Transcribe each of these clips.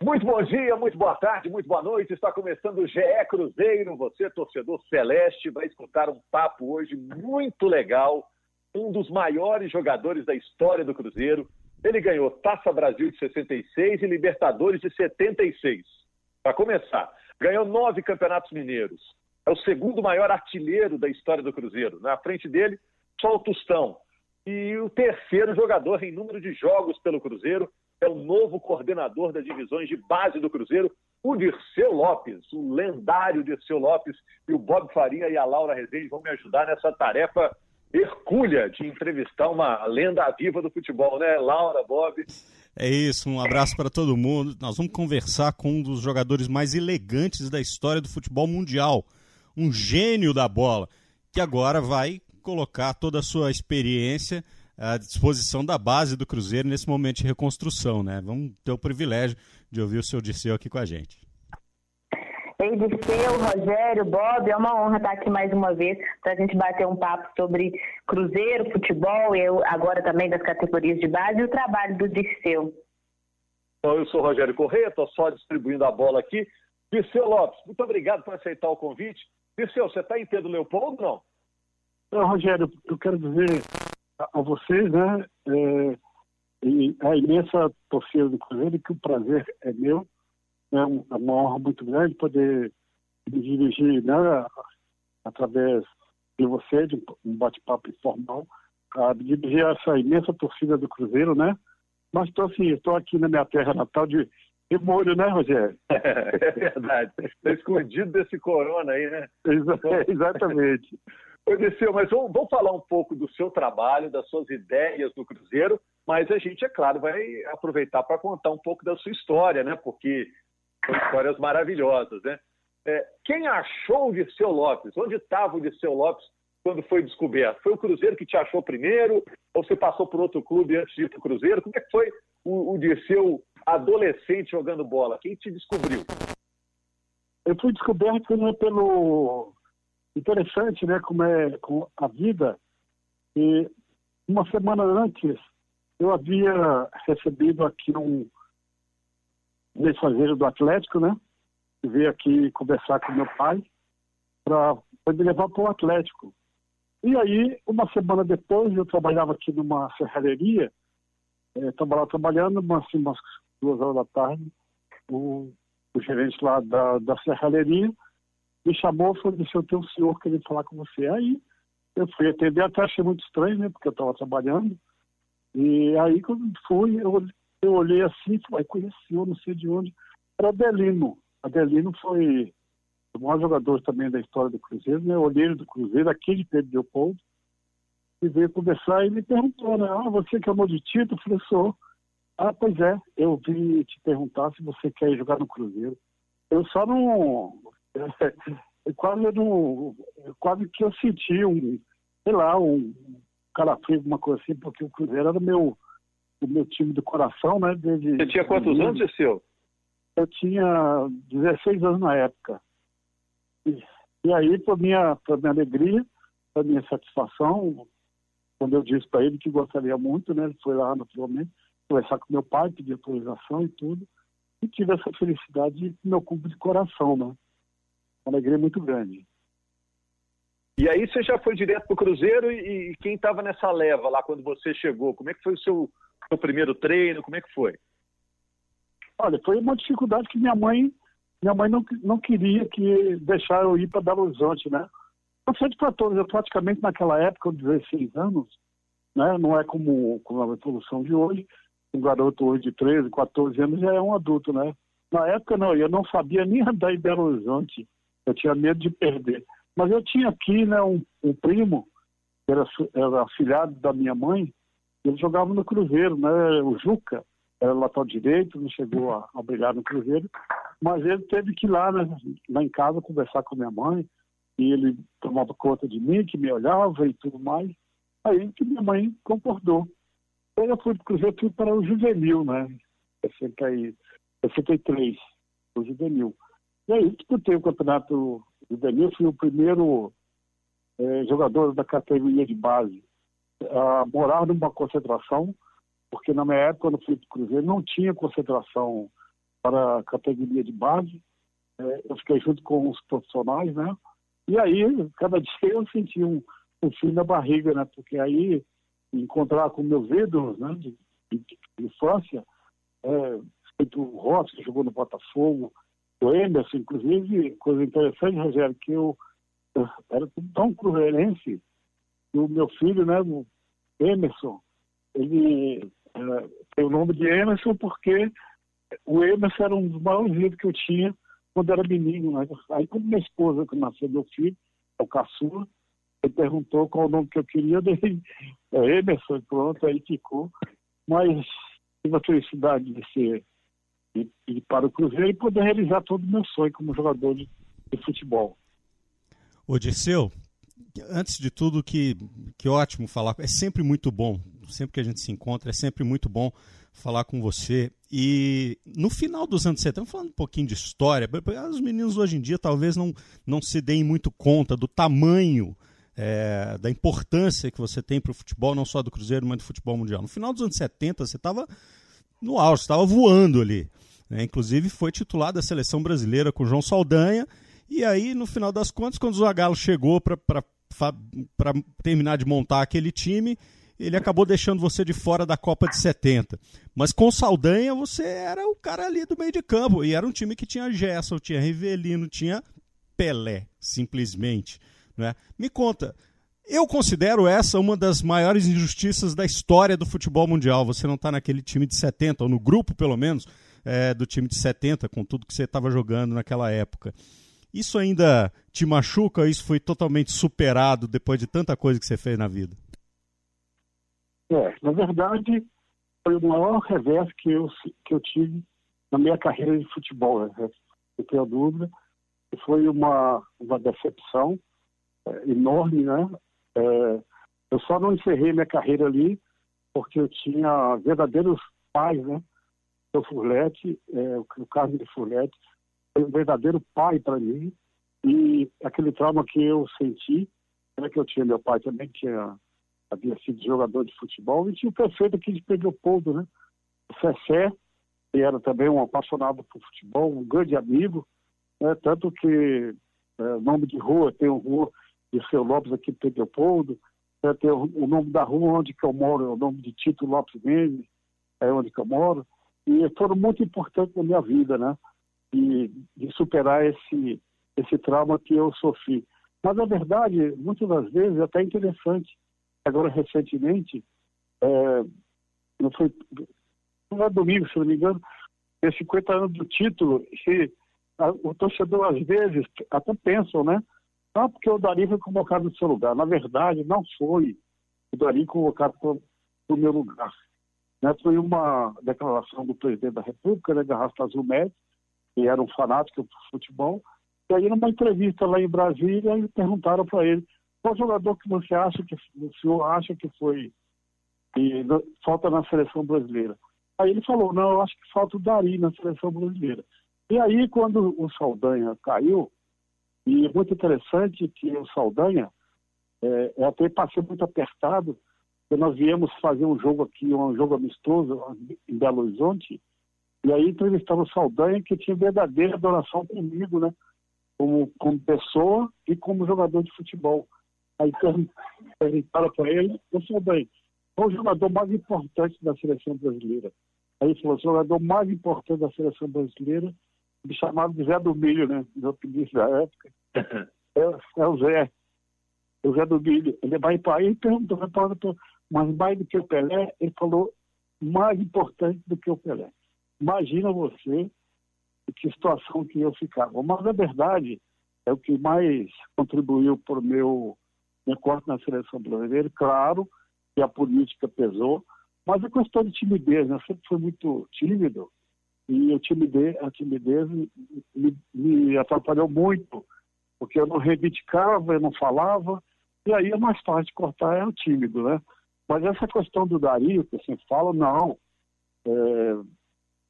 Muito bom dia, muito boa tarde, muito boa noite. Está começando o GE Cruzeiro. Você, torcedor celeste, vai escutar um papo hoje muito legal. Um dos maiores jogadores da história do Cruzeiro. Ele ganhou Taça Brasil de 66 e Libertadores de 76. Para começar, ganhou nove campeonatos mineiros. É o segundo maior artilheiro da história do Cruzeiro. Na frente dele, só o Tostão. E o terceiro jogador em número de jogos pelo Cruzeiro é o novo coordenador das divisões de base do Cruzeiro, o Dirceu Lopes, o lendário Dirceu Lopes, e o Bob Faria e a Laura Rezende vão me ajudar nessa tarefa hercúlea de entrevistar uma lenda viva do futebol, né? Laura, Bob. É isso, um abraço para todo mundo. Nós vamos conversar com um dos jogadores mais elegantes da história do futebol mundial, um gênio da bola, que agora vai colocar toda a sua experiência à disposição da base do Cruzeiro nesse momento de reconstrução, né? Vamos ter o privilégio de ouvir o seu Dirceu aqui com a gente. Ei, Dirceu, Rogério, Bob, é uma honra estar aqui mais uma vez para a gente bater um papo sobre Cruzeiro, futebol, eu agora também das categorias de base e o trabalho do Dirceu. Então, eu sou Rogério Correia, estou só distribuindo a bola aqui. Dirceu Lopes, muito obrigado por aceitar o convite. Dirceu, você está em Pedro Leopoldo ou não? Não, Rogério, eu quero dizer a, vocês, né? É, e a imensa torcida do Cruzeiro, que o prazer é meu. É uma honra muito grande poder me dirigir né, através de você, de um bate-papo informal, a dirigir essa imensa torcida do Cruzeiro, né? Mas estou assim, estou aqui na minha terra natal de molho, né, Rogério? É, verdade. Está escondido desse corona aí, né? exatamente. Odisseu, mas vamos, vamos, falar um pouco do seu trabalho, das suas ideias no Cruzeiro, mas a gente, é claro, vai aproveitar para contar um pouco da sua história, né? Porque são histórias maravilhosas, né? É, quem achou o Dirceu Lopes? Onde estava o Dirceu Lopes quando foi descoberto? Foi o Cruzeiro que te achou primeiro? Ou você passou por outro clube antes de ir para o Cruzeiro? Como é que foi o, o adolescente jogando bola? Quem te descobriu? Eu fui descoberto né, pelo Interessante, né, como é com a vida. E uma semana antes, eu havia recebido aqui um mensageiro do Atlético, né, que veio aqui conversar com meu pai para me levar para o Atlético. E aí, uma semana depois, eu trabalhava aqui numa serralheria, estava é, lá trabalhando, umas, umas duas horas da tarde, o, o gerente lá da, da serralheria me chamou e falou, eu tenho um senhor querendo falar com você. Aí eu fui atender, até achei muito estranho, né, porque eu estava trabalhando. E aí quando fui, eu, eu olhei assim e falei, conheci eu não sei de onde. Era Adelino. Adelino foi o maior jogador também da história do Cruzeiro, né, olheiro do Cruzeiro, aqui de Pedro Leopoldo. E veio conversar e me perguntou, né, ah, você que é de título? Eu falei, sou. Ah, pois é, eu vim te perguntar se você quer jogar no Cruzeiro. Eu só não quase, não, quase que eu senti um, sei lá, um calafrio, uma coisa assim, porque o Cruzeiro era o meu, o meu time do coração, né? Desde, Você tinha quantos anos, seu? Eu tinha 16 anos na época. E, e aí, para minha, minha alegria, para minha satisfação, quando eu disse para ele que gostaria muito, né? Ele foi lá naturalmente conversar com meu pai, pedir autorização e tudo. E tive essa felicidade de meu clube de coração, né? Uma alegria muito grande. E aí você já foi direto para o Cruzeiro e, e quem estava nessa leva lá quando você chegou? Como é que foi o seu, seu primeiro treino? Como é que foi? Olha, foi uma dificuldade que minha mãe minha mãe não, não queria que deixar eu ir para Belo Horizonte, né? Eu fui de todos, eu praticamente naquela época, com 16 anos, né? Não é como, como a evolução de hoje, um garoto hoje de 13, 14 anos já é um adulto, né? Na época não, eu não sabia nem andar em Belo Horizonte. Eu tinha medo de perder. Mas eu tinha aqui né, um, um primo, que era, era afilhado da minha mãe, ele jogava no Cruzeiro, né? O Juca, era lateral direito, não chegou a, a brigar no Cruzeiro, mas ele teve que ir lá, né, lá em casa conversar com minha mãe, e ele tomava conta de mim, que me olhava e tudo mais. Aí que minha mãe concordou. Eu fui para o Cruzeiro, fui para o juvenil, né? 63, o juvenil. E aí disputei o campeonato juvenil, fui o primeiro é, jogador da categoria de base a morar numa concentração, porque na minha época, quando fui para o Cruzeiro, não tinha concentração para a categoria de base. É, eu fiquei junto com os profissionais, né? E aí, cada dia eu senti um, um fio na barriga, né? Porque aí, encontrar com meus ídolos, né? De, de, de infância, é, feito o Rossi, jogou no Botafogo, o Emerson, inclusive, coisa interessante, Rogério, que eu, eu era tão cruzeirense, que o meu filho, né, o Emerson, ele é, tem o nome de Emerson porque o Emerson era um dos maiores livros que eu tinha quando era menino. Né? Aí, quando minha esposa, que nasceu meu filho, é o caçula, ele perguntou qual o nome que eu queria, dei é Emerson, pronto, aí ficou. Mas tive a felicidade de ser ir, ir para o Cruzeiro e poder realizar todo o meu sonho como jogador de, de futebol. Ô Dirceu, antes de tudo, que, que ótimo falar. É sempre muito bom. Sempre que a gente se encontra, é sempre muito bom falar com você. E no final dos anos 70, falando um pouquinho de história, os meninos hoje em dia talvez não, não se deem muito conta do tamanho, é, da importância que você tem para o futebol, não só do Cruzeiro, mas do futebol mundial. No final dos anos 70, você estava no auge, estava voando ali. Né? Inclusive foi titular da seleção brasileira com João Saldanha. E aí, no final das contas, quando o Zagallo chegou para terminar de montar aquele time, ele acabou deixando você de fora da Copa de 70. Mas com Saldanha você era o cara ali do meio de campo. E era um time que tinha Gerson, tinha Rivelino, tinha Pelé, simplesmente. Né? Me conta, eu considero essa uma das maiores injustiças da história do futebol mundial. Você não está naquele time de 70, ou no grupo pelo menos, é, do time de 70, com tudo que você estava jogando naquela época. Isso ainda te machuca isso foi totalmente superado depois de tanta coisa que você fez na vida? É, na verdade, foi o maior revés que eu, que eu tive na minha carreira de futebol. Né? Eu tenho dúvida. Foi uma, uma decepção é, enorme, né? É, eu só não encerrei minha carreira ali porque eu tinha verdadeiros pais, né? O Furlete, é, o Carlos de Furlete, foi um verdadeiro pai para mim. E aquele trauma que eu senti, era que eu tinha meu pai também, que havia sido jogador de futebol, e tinha o prefeito aqui de Pedro Leopoldo, né? O Fessé, que era também um apaixonado por futebol, um grande amigo, né? tanto que é, nome de rua, tem uma rua de Seu Lopes aqui em Pedro Leopoldo, né? tem o, o, nome da rua onde eu moro, é o nome de Tito Lopes Mendes, é onde eu moro, e foram muito importantes na minha vida, né? de, superar esse, esse trauma que eu sofri. Mas, na verdade, muitas das vezes, é até interessante, agora recentemente, é, não foi não é domingo, se não me engano, é 50 anos do título, e a, o torcedor, às vezes, até pensam, né? Ah, porque o Dari foi convocado no seu lugar. Na verdade, não foi o Dari convocado no meu lugar. Né? Foi uma declaração do presidente da República, né, Garrafa Azul Médio, que era um fanático por futebol. E aí, numa entrevista lá em Brasília, perguntaram para ele qual jogador que você acha que o senhor acha que foi falta na seleção brasileira. Aí ele falou, não, eu acho que falta o Dari na seleção brasileira. E aí, quando o Saldanha caiu, e é muito interessante que o Saldanha, é, eu até passei muito apertado, porque nós viemos fazer um jogo aqui, um jogo amistoso em Belo Horizonte, e aí entrevistava o Saldanha, que tinha verdadeira adoração comigo, né? Como, como pessoa e como jogador de futebol. Aí perguntaram para ele, o Saldanha, qual o jogador mais importante da seleção brasileira? Aí ele falou, o jogador mais importante da seleção brasileira, me chamava de Zé do Milho, né? Meu apelido da época. É, é, o Zé. O Zé do Milho. Ele vai para aí e perguntou, mas mais do que o Pelé? Ele falou, mais importante do que o Pelé. Imagina você que situação que eu ficava. Mas, na verdade, é o que mais contribuiu para o meu, corte na seleção brasileira. Claro que a política pesou, mas a questão de timidez, né? eu sempre fui muito tímido e a timidez, a timidez me, me atrapalhou muito, porque eu não reivindicava, eu não falava, e aí é mais fácil de cortar é o tímido, né? Mas essa questão do Dario, que você fala, não. É,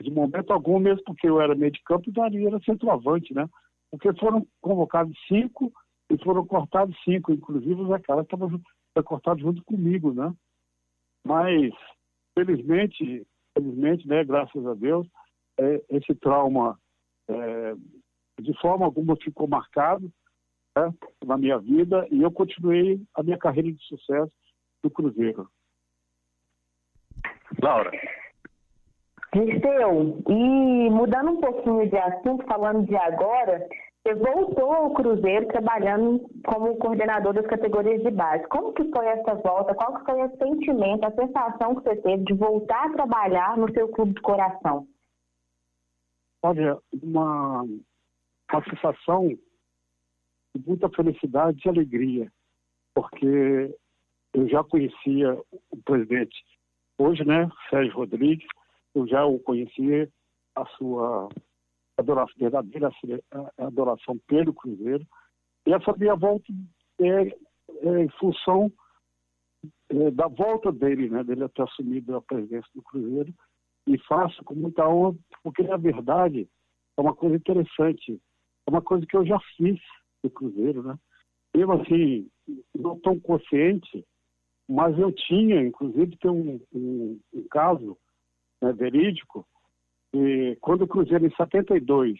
de momento algum, mesmo porque eu era meio de campo, o Dari era centroavante, né? Porque foram convocados cinco e foram cortados cinco, inclusive o Zé Carlos estava cortado junto comigo, né? Mas, felizmente, felizmente, né, graças a Deus, é, esse trauma é, de forma alguma ficou marcado né, na minha vida e eu continuei a minha carreira de sucesso no Cruzeiro. Laura. Dirceu, e mudando um pouquinho de assunto, falando de agora, você voltou ao Cruzeiro trabalhando como coordenador das categorias de base. Como que foi essa volta? Qual que foi o sentimento, a sensação que você teve de voltar a trabalhar no seu clube de coração? Olha, uma, uma sensação de muita felicidade e alegria, porque eu já conhecia o presidente hoje, né, Sérgio Rodrigues, eu já o conhecia, a sua adoração, verdadeira adoração pelo Cruzeiro, e essa minha volta é, é em função é, da volta dele, né, dele ter assumido a presidência do Cruzeiro, e faço com muita honra, porque na verdade é uma coisa interessante, é uma coisa que eu já fiz no Cruzeiro, né? Eu, assim, não tão consciente, mas eu tinha, inclusive, tem um, um, um caso né, verídico, e quando o Cruzeiro, em 72,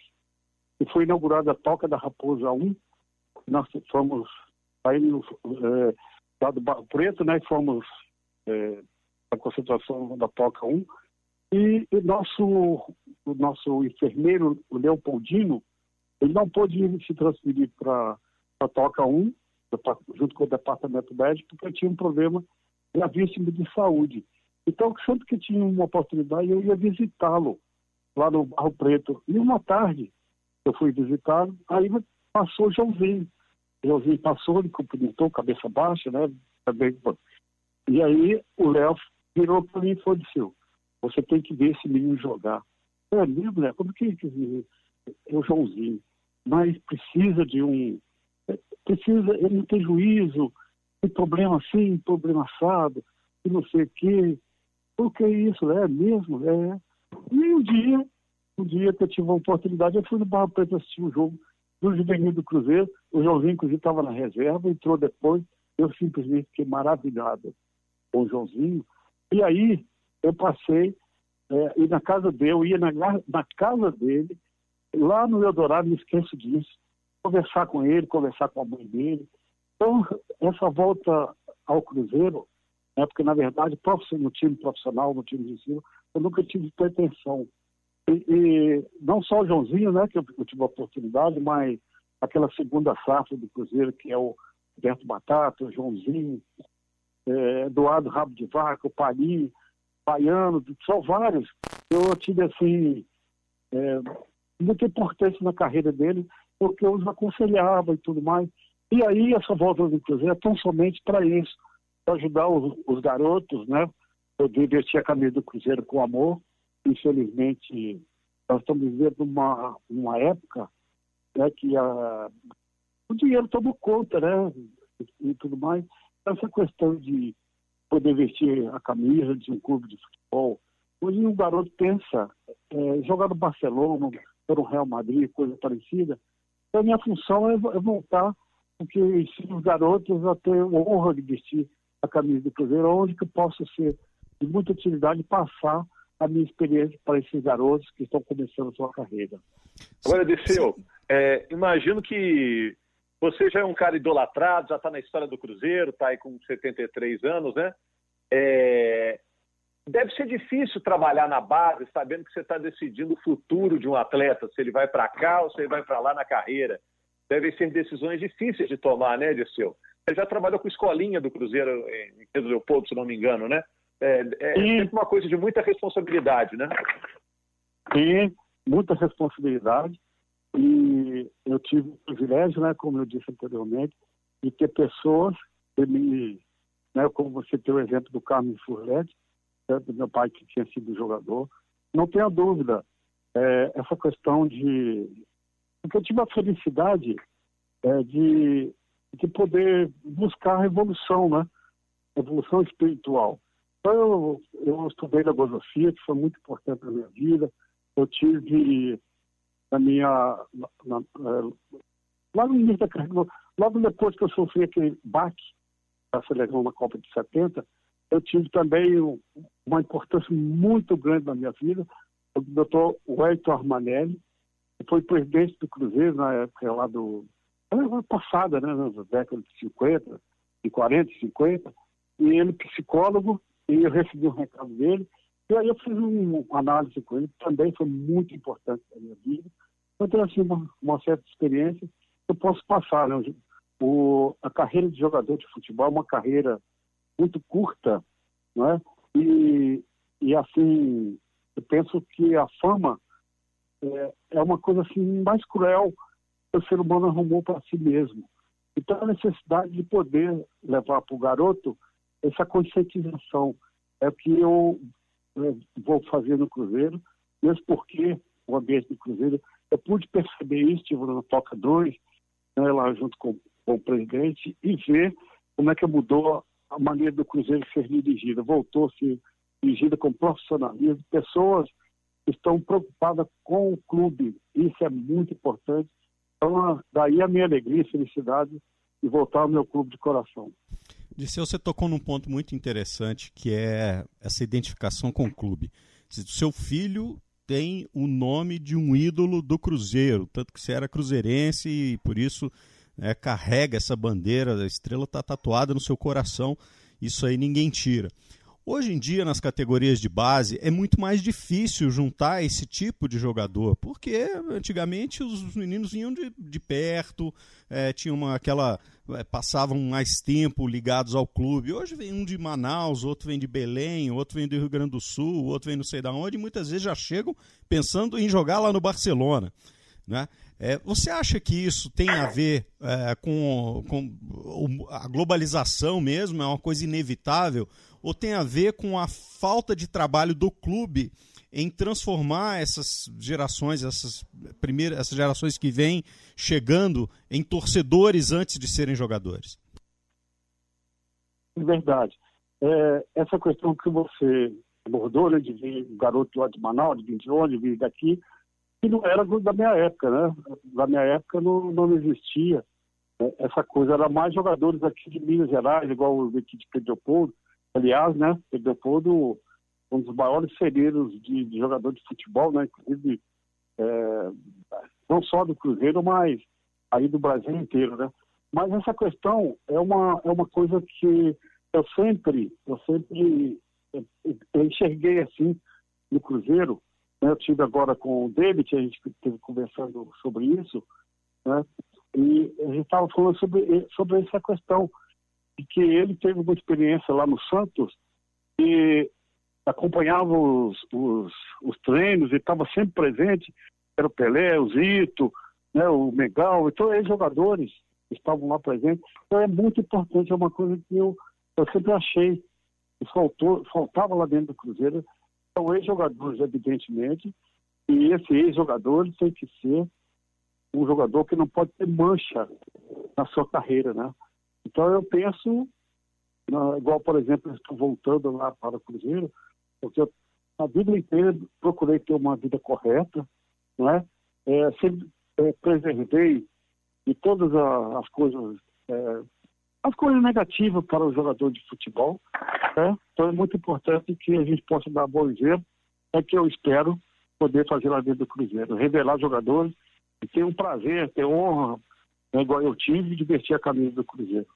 e foi inaugurada a Toca da Raposa 1, nós fomos saímos é, lá do Barro Preto, né, fomos é, a concentração da Toca 1, e o nosso, o nosso enfermeiro, o Leopoldino, ele não pôde se transferir para a Toca 1, junto com o departamento médico, porque tinha um problema gravíssimo de saúde. Então, sempre que tinha uma oportunidade, eu ia visitá-lo lá no Barro Preto. E uma tarde, eu fui visitá-lo, aí passou o Joãozinho. O Joãozinho passou, ele cumprimentou, cabeça baixa, né? E aí o Léo virou para mim e falou assim, você tem que ver esse menino jogar. É mesmo, né? Como que é o Joãozinho? Mas precisa de um... Precisa, ele não tem juízo, tem problema assim, problema assado, e não sei o quê. O que é isso? É mesmo? É. E um dia, um dia que eu tive uma oportunidade, eu fui no Barra Preto assistir um jogo do Juvenil do Cruzeiro. O Joãozinho, inclusive, estava na reserva, entrou depois. Eu simplesmente fiquei maravilhado com o Joãozinho. E aí, eu passei, é, e na casa dele, eu ia na, na casa dele, lá no Eldorado, não esqueço disso, conversar com ele, conversar com a mãe dele. Então, essa volta ao Cruzeiro, né, porque na verdade, no time profissional, no time de ensino, eu nunca tive pretensão. E, e, não só o Joãozinho, né, que eu, eu tive a oportunidade, mas aquela segunda safra do Cruzeiro, que é o Roberto Batata, o Joãozinho, é, Eduardo Rabo de Vaca, o Palinho, Baiano, são vários. Eu tive, assim, é, muita importância na carreira dele, porque eu os aconselhava e tudo mais. E aí, essa volta do Cruzeiro é tão somente para isso, para ajudar os, os, garotos, né? Poder vestir a camisa do Cruzeiro com amor. Infelizmente, nós estamos vivendo uma, uma época né, que a, o dinheiro tomou conta, né? E, e tudo mais. Essa questão de poder vestir a camisa de um clube de futebol. Hoje um garoto pensa é, jogar no Barcelona, no Real Madrid, coisa parecida. Então, a minha função é, é voltar, porque ensino os garotos a ter a honra de vestir a camisa do Cruzeiro, onde que eu posso ser de muita utilidade passar a minha experiência para esses garotos que estão começando a sua carreira. Agora, Disseu, é, imagino que você já é um cara idolatrado, já está na história do Cruzeiro, está aí com 73 anos, né? É... Deve ser difícil trabalhar na base, sabendo que você está decidindo o futuro de um atleta, se ele vai para cá ou se ele vai para lá na carreira. Devem ser decisões difíceis de tomar, né, Dirceu? Você já trabalhou com escolinha do Cruzeiro em Pedro Leopoldo, se não me engano, né? É, é sempre uma coisa de muita responsabilidade, né? Sim, muita responsabilidade. E eu tive o privilégio, né, como eu disse anteriormente, de ter pessoas que me, né, como você tem o exemplo do Carlos Furlete, né, do meu pai que tinha sido jogador, não tenha dúvida, é, essa questão de... Porque eu tive a felicidade é, de, de poder buscar a evolução, né? evolução espiritual. Então, eu, eu estudei filosofia, que foi muito importante na minha vida. Eu tive na minha. Na, na, lá no início da carreira, logo depois que eu sofri aquele baque da seleção na Copa de 70, eu tive também uma importância muito grande na minha vida, o doutor Wellington Armanelli, que foi presidente do Cruzeiro na época lá do. Na passada, né, nas décadas de 50, de 40 e 50, e ele psicólogo, e eu recebi um recado dele, e aí eu fiz uma análise com ele, também foi muito importante na minha vida. Eu tenho assim, uma, uma certa experiência eu posso passar. Né? O, a carreira de jogador de futebol é uma carreira muito curta, não é? E, e assim, eu penso que a fama é, é uma coisa assim mais cruel que o ser humano arrumou para si mesmo. Então, a necessidade de poder levar para o garoto essa conscientização é o que eu vou fazer no Cruzeiro, mesmo porque o ambiente do Cruzeiro, eu pude perceber isso, estive na Toca 2, né, lá junto com, com, o presidente, e ver como é que mudou a maneira do Cruzeiro ser dirigida. Voltou a ser dirigida com profissionalismo, pessoas estão preocupadas com o clube. Isso é muito importante. Então, daí a minha alegria e felicidade de voltar ao meu clube de coração. Disseu, você tocou num ponto muito interessante, que é essa identificação com o clube. Seu filho tem o nome de um ídolo do Cruzeiro, tanto que você era cruzeirense e por isso é, carrega essa bandeira, a estrela está tatuada no seu coração, isso aí ninguém tira. Hoje em dia, nas categorias de base, é muito mais difícil juntar esse tipo de jogador, porque antigamente os meninos vinham de, de perto, é, uma, aquela. É, passavam mais tempo ligados ao clube. Hoje vem um de Manaus, outro vem de Belém, outro vem do Rio Grande do Sul, outro vem não sei de onde, e muitas vezes já chegam pensando em jogar lá no Barcelona. Né? É, você acha que isso tem a ver é, com, com a globalização mesmo? É uma coisa inevitável? Ou tem a ver com a falta de trabalho do clube em transformar essas gerações, essas primeiras, essas gerações que vêm chegando em torcedores antes de serem jogadores? É verdade. É, essa questão que você abordou, né, de vir um garoto lá de Manaus, de vir de onde, vir daqui, que não era da minha época, né? Da minha época não, não existia né? essa coisa. Era mais jogadores aqui de Minas Gerais, igual o aqui de Pedro Leopoldo, Aliás, né, o Leopoldo, um dos maiores celeiros de, de jogador de futebol, né, inclusive é, não só do Cruzeiro, mas aí do Brasil inteiro, né? Mas essa questão é uma, é uma coisa que eu sempre, eu sempre eu enxerguei assim no Cruzeiro. Né? Eu tive agora com o David, a gente esteve conversando sobre isso, né? E a gente estava falando sobre, sobre essa questão que ele teve uma experiência lá no Santos e acompanhava os, os, os treinos e estava sempre presente. Era o Pelé, o Zito, né, o Megal, então ex-jogadores estavam lá presentes. Então é muito importante, é uma coisa que eu, eu sempre achei que faltou, faltava lá dentro do Cruzeiro. São ex-jogadores, evidentemente, e esse ex-jogador tem que ser um jogador que não pode ter mancha na sua carreira, né? Então eu penso, igual por exemplo, estou voltando lá para o Cruzeiro, porque eu, a vida inteira procurei ter uma vida correta, não é? é sempre é, preservei de todas as coisas, é, as coisas negativas para o jogador de futebol. Né? Então é muito importante que a gente possa dar bom exemplo, é que eu espero poder fazer lá dentro do Cruzeiro, revelar jogadores e ter um prazer, ter honra, né, igual eu tive, de vestir a camisa do Cruzeiro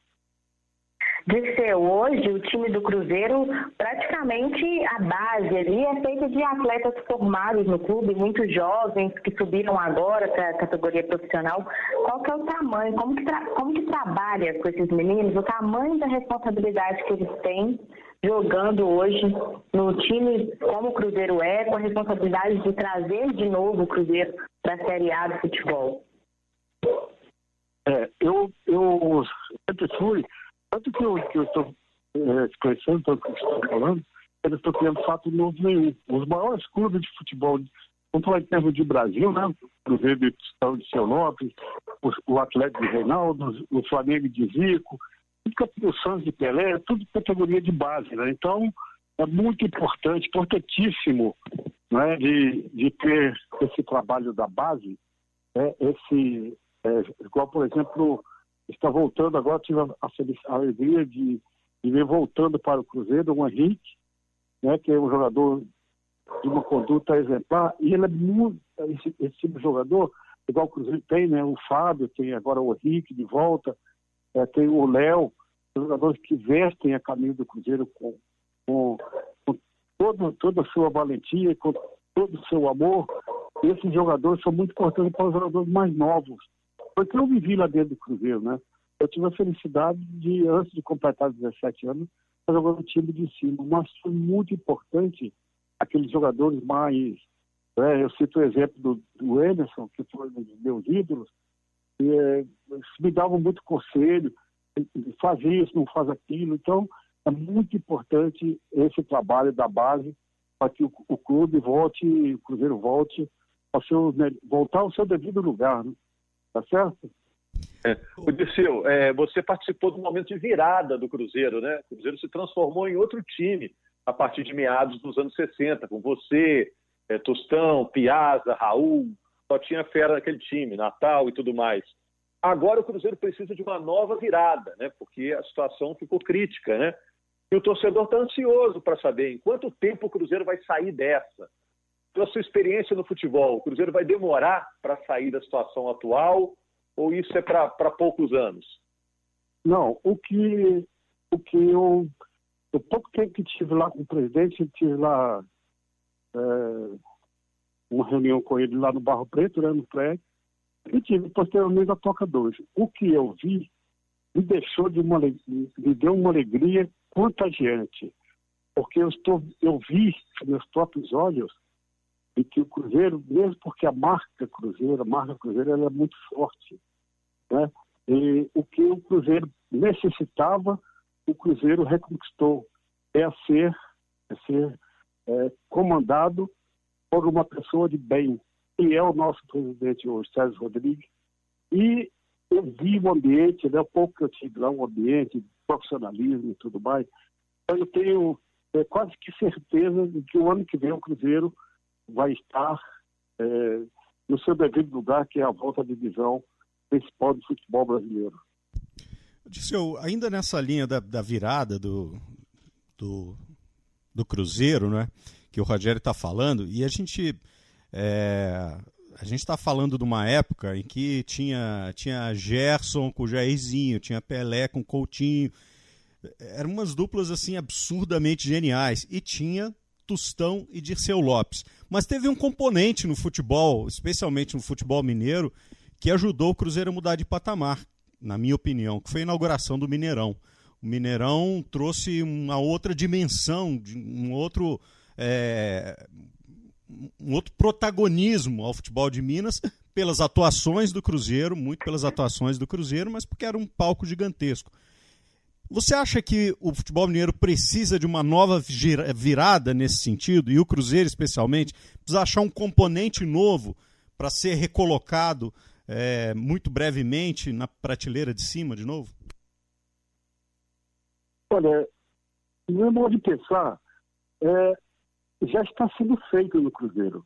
ser hoje o time do Cruzeiro, praticamente a base ali é feita de atletas formados no clube, muitos jovens que subiram agora para a categoria profissional. Qual que é o tamanho, como que, como que trabalha com esses meninos, o tamanho da responsabilidade que eles têm jogando hoje no time como o Cruzeiro é, com a responsabilidade de trazer de novo o Cruzeiro para a Série A do futebol? É, eu, eu sempre fui tanto que eu, estou é, expressando, tanto que estou falando, eu não estou criando fato novo nenhum. Os maiores clubes de futebol, vamos falar em termos de Brasil, né? O de de Lopes, o, o Atlético de Reinaldo, o Flamengo de Zico, o Santos de Pelé, tudo categoria de base, né? Então, é muito importante, importantíssimo, né, de, de ter esse trabalho da base, né, esse, é, igual, por exemplo, está voltando agora, tive a, a alegria de, de ver voltando para o Cruzeiro o Henrique, né, que é um jogador de uma conduta exemplar, e ele é muito, esse, esse tipo de jogador, igual o Cruzeiro tem, né? O Fábio, tem agora o Henrique de volta, é, tem o Léo, jogadores que vestem a caminho do Cruzeiro com, com, com todo, toda a sua valentia, com todo o seu amor. Esses jogadores são muito importantes para os jogadores mais novos. Porque eu vivi lá dentro do Cruzeiro, né? Eu tive a felicidade de, antes de completar 17 anos, jogar no time de cima. Mas foi muito importante aqueles jogadores mais. Né? Eu cito o exemplo do, do Emerson, que foi um dos meus ídolos, e, é, me davam muito conselho, faz isso, não faz aquilo. Então, é muito importante esse trabalho da base para que o, o, clube volte, o Cruzeiro volte ao seu, voltar ao seu devido lugar, né? Tá certo? É. O Dirceu, é, você participou do momento de virada do Cruzeiro, né? O Cruzeiro se transformou em outro time a partir de meados dos anos 60, com você, é, Tostão, Piazza, Raul, só tinha fera naquele time, Natal e tudo mais. Agora o Cruzeiro precisa de uma nova virada, né? Porque a situação ficou crítica, né? E o torcedor está ansioso para saber em quanto tempo o Cruzeiro vai sair dessa. Pela sua experiência no futebol, o Cruzeiro vai demorar para sair da situação atual ou isso é para poucos anos? Não, o que, o que eu. O pouco tempo que tive lá com o presidente, tive lá é, uma reunião com ele lá no Barro Preto, né, no prédio, e tive posteriormente a Toca 2. O que eu vi me deixou de uma me deu uma alegria contagiante, porque eu estou eu vi meus próprios olhos e que o Cruzeiro, mesmo porque a marca Cruzeiro, a marca Cruzeiro ela é muito forte. Né? E o que o Cruzeiro necessitava, o Cruzeiro reconquistou. É ser, é ser é, comandado por uma pessoa de bem, que é o nosso presidente hoje, Sérgio Rodrigues. E eu vi o ambiente, né, o pouco que eu tive lá, um ambiente, profissionalismo e tudo mais. Eu tenho é, quase que certeza de que o ano que vem o Cruzeiro vai estar é, no seu devido lugar, que é a volta à divisão principal do futebol brasileiro. Disseu, ainda nessa linha da, da virada do, do, do, Cruzeiro, né, que o Rogério está falando, e a gente é, a gente está falando de uma época em que tinha, tinha Gerson com o Jairzinho, tinha Pelé com Coutinho, eram umas duplas assim absurdamente geniais, e tinha Tostão e Dirceu Lopes. Mas teve um componente no futebol, especialmente no futebol mineiro, que ajudou o Cruzeiro a mudar de patamar, na minha opinião, que foi a inauguração do Mineirão. O Mineirão trouxe uma outra dimensão, um outro, é, um outro protagonismo ao futebol de Minas pelas atuações do Cruzeiro, muito pelas atuações do Cruzeiro, mas porque era um palco gigantesco. Você acha que o futebol mineiro precisa de uma nova virada nesse sentido, e o Cruzeiro especialmente, precisa achar um componente novo para ser recolocado é, muito brevemente na prateleira de cima de novo? Olha, no meu modo de pensar, é, já está sendo feito no Cruzeiro.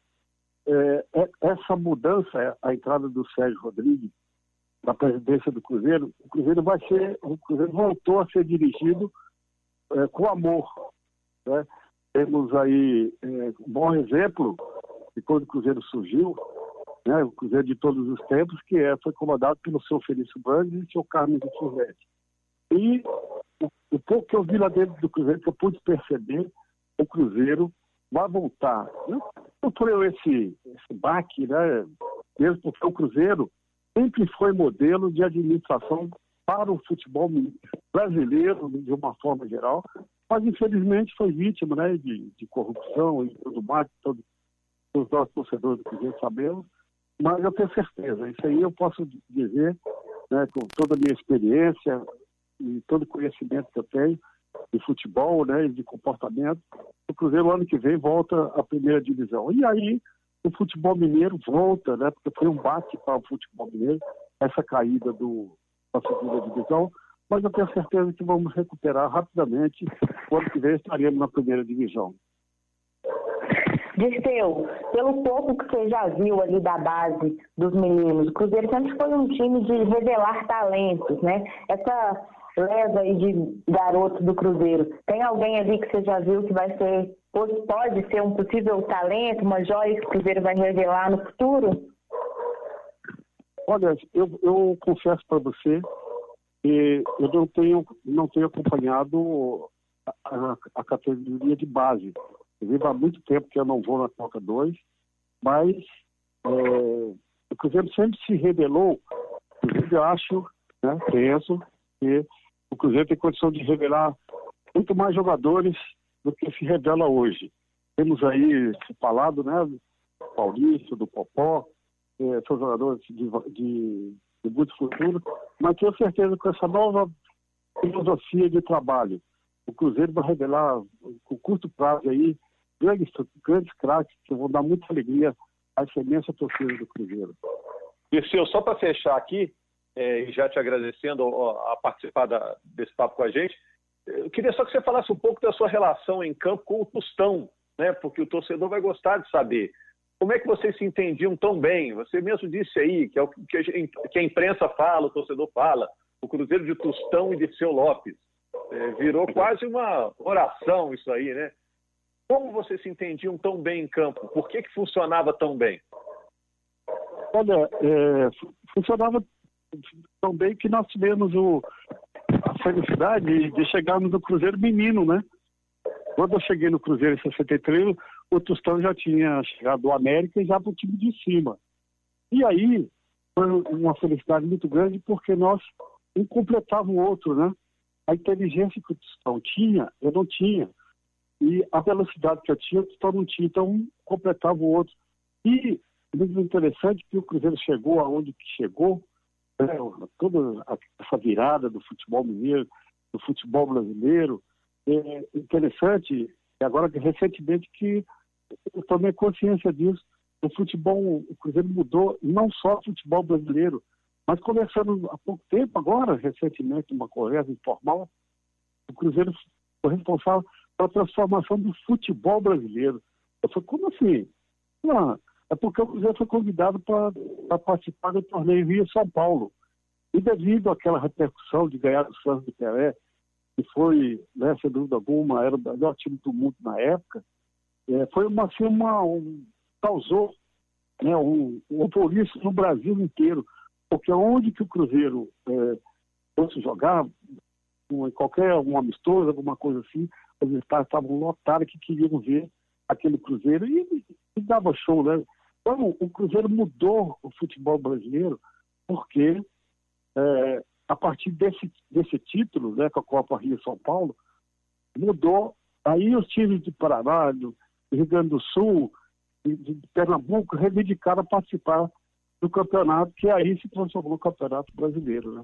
É, é essa mudança, a entrada do Sérgio Rodrigues, da presidência do Cruzeiro, o Cruzeiro vai ser, o Cruzeiro voltou a ser dirigido é, com amor. Né? Temos aí é, um bom exemplo de quando o Cruzeiro surgiu, né? o Cruzeiro de todos os tempos, que é, foi comandado pelo seu Felício Brandes e seu Carlos de Silvestre. E o, o, pouco que eu vi lá dentro do Cruzeiro, que eu pude perceber, o Cruzeiro vai voltar. Não, por esse, esse baque, né? mesmo porque o Cruzeiro sempre foi modelo de administração para o futebol brasileiro, de uma forma geral, mas infelizmente foi vítima né, de, de corrupção e tudo mais, todos os nossos torcedores do Cruzeiro sabemos, mas eu tenho certeza, isso aí eu posso dizer, né, com toda a minha experiência e todo o conhecimento que eu tenho de futebol né, e de comportamento, o Cruzeiro ano que vem volta à primeira divisão. E aí o futebol mineiro volta, né? Porque foi um bate para o futebol mineiro, essa caída do, da segunda divisão, mas eu tenho certeza que vamos recuperar rapidamente. O ano que vem estaremos na primeira divisão. Dirceu, pelo pouco que você já viu ali da base dos meninos, o Cruzeiro sempre foi um time de revelar talentos, né? Essa leva aí de garotos do Cruzeiro? Tem alguém ali que você já viu que vai ser, pode ser um possível talento, uma joia que o Cruzeiro vai revelar no futuro? Olha, eu, eu confesso para você que eu não tenho, não tenho acompanhado a, a, a categoria de base. Eu vivo há muito tempo que eu não vou na Coca 2, mas é, o Cruzeiro sempre se revelou, eu acho, né, penso, que o Cruzeiro tem condição de revelar muito mais jogadores do que se revela hoje. Temos aí falado, né, do Paulista, do Popó, é, são jogadores de, de, de muito futuro, mas tenho certeza que com essa nova filosofia de trabalho, o Cruzeiro vai revelar, com curto prazo aí, grandes, grandes craques que vão dar muita alegria à imensa torcida do Cruzeiro. Dirceu, só para fechar aqui, é, e já te agradecendo a participar da, desse papo com a gente, eu queria só que você falasse um pouco da sua relação em campo com o Tostão, né? porque o torcedor vai gostar de saber. Como é que vocês se entendiam tão bem? Você mesmo disse aí, que é o que a, que a imprensa fala, o torcedor fala, o Cruzeiro de Tostão e de Seu Lopes. É, virou quase uma oração isso aí, né? Como vocês se entendiam tão bem em campo? Por que, que funcionava tão bem? Olha, é, funcionava tão bem que nós tivemos o, a felicidade de chegarmos no Cruzeiro menino, né? Quando eu cheguei no Cruzeiro em 63, o Tostão já tinha chegado do América e já para o time de cima. E aí foi uma felicidade muito grande porque nós um completava o outro, né? A inteligência que o Tostão tinha, eu não tinha. E a velocidade que eu tinha, o Tostão não tinha. Então um completava o outro. E muito interessante que o Cruzeiro chegou aonde que chegou? Toda essa virada do futebol mineiro, do futebol brasileiro. É interessante, agora recentemente que eu tomei consciência disso. O futebol, o Cruzeiro mudou, não só o futebol brasileiro, mas conversando há pouco tempo, agora, recentemente, uma conversa informal, o Cruzeiro foi responsável pela transformação do futebol brasileiro. Eu falei, como assim? Não, é porque o Cruzeiro foi convidado para participar do torneio Rio-São Paulo. E devido àquela repercussão de ganhar o Santos de Pelé, que foi, né, sem dúvida alguma, era o melhor time do mundo na época, é, foi uma, assim, uma um, causou né, um, um no Brasil inteiro, porque onde que o Cruzeiro é, fosse jogar, em qualquer um amistoso, alguma coisa assim, os estados estavam lotados que queriam ver aquele Cruzeiro e, e, dava show, né? Então, o Cruzeiro mudou o futebol brasileiro porque é, a partir desse, desse título, né, com a Copa Rio São Paulo, mudou. Aí os times de Paraná, do, Rio Grande do Sul, de, de Pernambuco, reivindicaram participar do campeonato, que aí se transformou no Campeonato Brasileiro. Né?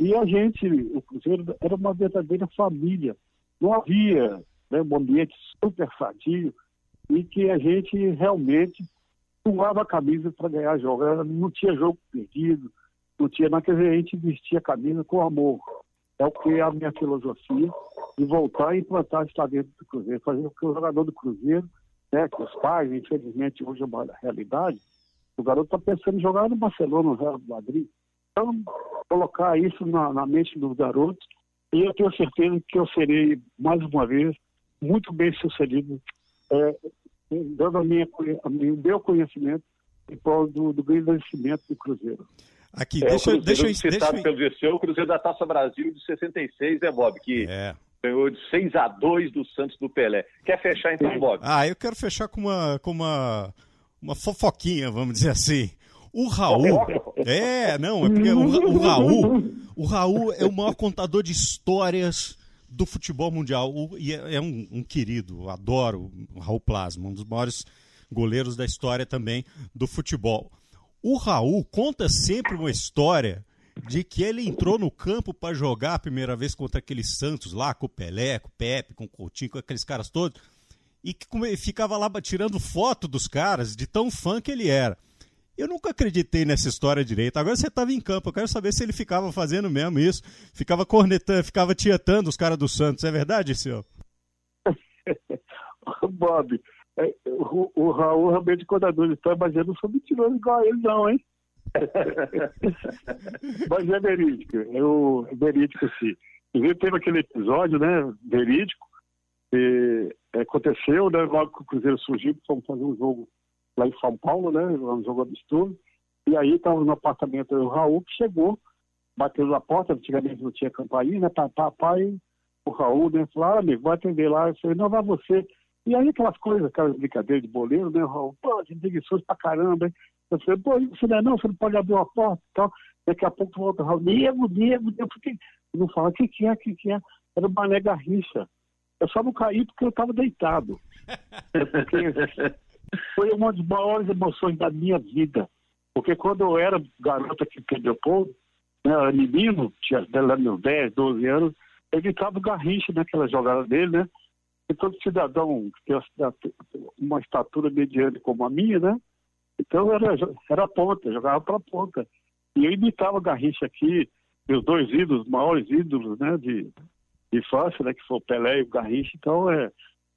E a gente, o Cruzeiro, era uma verdadeira família. Não havia né, um ambiente super sadio e que a gente realmente suava a camisa para ganhar jogo. Não tinha jogo perdido, não tinha nada. Quer dizer, a gente vestia a camisa com amor. É o que é a minha filosofia de voltar e implantar isso lá dentro do Cruzeiro, fazer com que o jogador do Cruzeiro, né, que os pais, infelizmente, hoje é uma realidade, o garoto está pensando em jogar no Barcelona, no Real Madrid. Então, colocar isso na, na mente dos garotos, e eu tenho certeza que eu serei, mais uma vez, muito bem sucedido, é, dando a minha, a minha, o meu conhecimento em prol do, do envelhecimento do Cruzeiro. Aqui, é, deixa, o deixa, citado deixa... pelo GC, o Cruzeiro da Taça Brasil de 66, né, Bob? Que é. ganhou de 6 a 2 do Santos do Pelé. Quer fechar então, Bob? Ah, eu quero fechar com uma, com uma, uma fofoquinha, vamos dizer assim. O Raul. É, não, é porque o, o Raul. O Raul é o maior contador de histórias do futebol mundial. O, e é, é um, um, querido, adoro o Raul Plasma, um dos maiores goleiros da história também do futebol. O Raul conta sempre uma história de que ele entrou no campo para jogar a primeira vez contra aqueles Santos lá, com o Pelé, com o Pepe, com o Coutinho, com aqueles caras todos, e que ficava lá tirando foto dos caras, de tão fã que ele era. Eu nunca acreditei nessa história direito. Agora você estava em campo, eu quero saber se ele ficava fazendo mesmo isso, ficava cornetando, ficava tietando os caras do Santos. É verdade, senhor? Bob, é, o, o Raul realmente contador de história, mas eu não sou mentiroso igual a ele, não, hein? mas é verídico, eu, é verídico sim. Inclusive teve aquele episódio, né, verídico, que aconteceu, né, logo que o Cruzeiro surgiu, fomos fazer um jogo lá em São Paulo, né, um jogo amistoso, e aí estava no apartamento do Raul, que chegou, bateu na porta, antigamente não tinha campainha, né, papai, o Raul, né, falou, ah, amigo, vai atender lá, eu falei, não, vai você. E aí aquelas coisas, aquelas brincadeiras de boleiro, né, Raul, pô, gente preguiçoso pra caramba, hein. Eu falei, pô, você não é não, você não pode abrir uma porta e tal. Daqui a pouco volta o Raul, nego, nego, nego, não fala, o que que é, o que que é? Era o Mané Garrincha. Eu só não caí porque eu estava deitado. foi uma das maiores emoções da minha vida. Porque quando eu era garoto aqui em Leopoldo, né, menino, tinha meus 10, 12 anos, ele gritava o Garrincha naquela jogada dele, né? E todo cidadão que tem uma estatura mediana como a minha, né? Então era, era ponta, jogava para ponta. E eu imitava o Garrincha aqui, meus dois ídolos, maiores ídolos, né? De, de infância, né? Que foi o Pelé e o Garrincha. Então, é,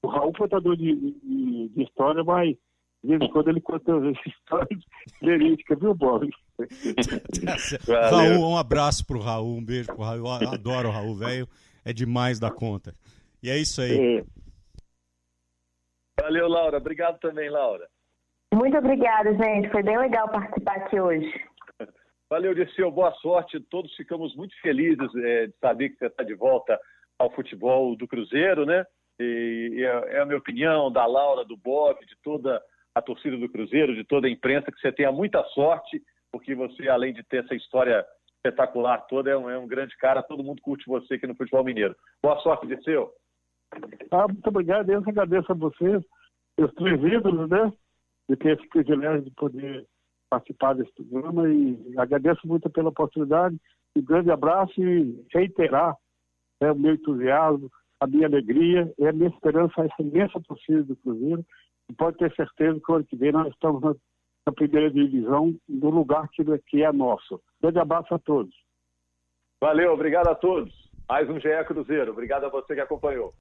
o Raul, contador de, de, de história, vai de vez em quando ele conta histórias verídicas, viu, Bob? Raul, um abraço pro Raul, um beijo pro Raul. Eu adoro o Raul, velho. É demais da conta. E é isso aí. É. Valeu, Laura. Obrigado também, Laura. Muito obrigada, gente. Foi bem legal participar aqui hoje. Valeu, Dirceu. Boa sorte. Todos ficamos muito felizes é, de saber que você está de volta ao futebol do Cruzeiro, né? E, é, é a minha opinião, da Laura, do Bob, de toda a torcida do Cruzeiro, de toda a imprensa, que você tenha muita sorte, porque você, além de ter essa história espetacular toda, é um, é um grande cara, todo mundo curte você aqui no Futebol Mineiro. Boa sorte, Dirceu. Ah, muito obrigado, eu agradeço a vocês, os três ídolos, né, de ter esse privilégio de poder participar desse programa e agradeço muito pela oportunidade. Um grande abraço e reiterar né, o meu entusiasmo, a minha alegria e a minha esperança, essa imensa torcida do Cruzeiro. E pode ter certeza que o ano que vem nós estamos na, na primeira divisão, no lugar que, que é nosso. Grande abraço a todos. Valeu, obrigado a todos. Mais um GE Cruzeiro. Obrigado a você que acompanhou.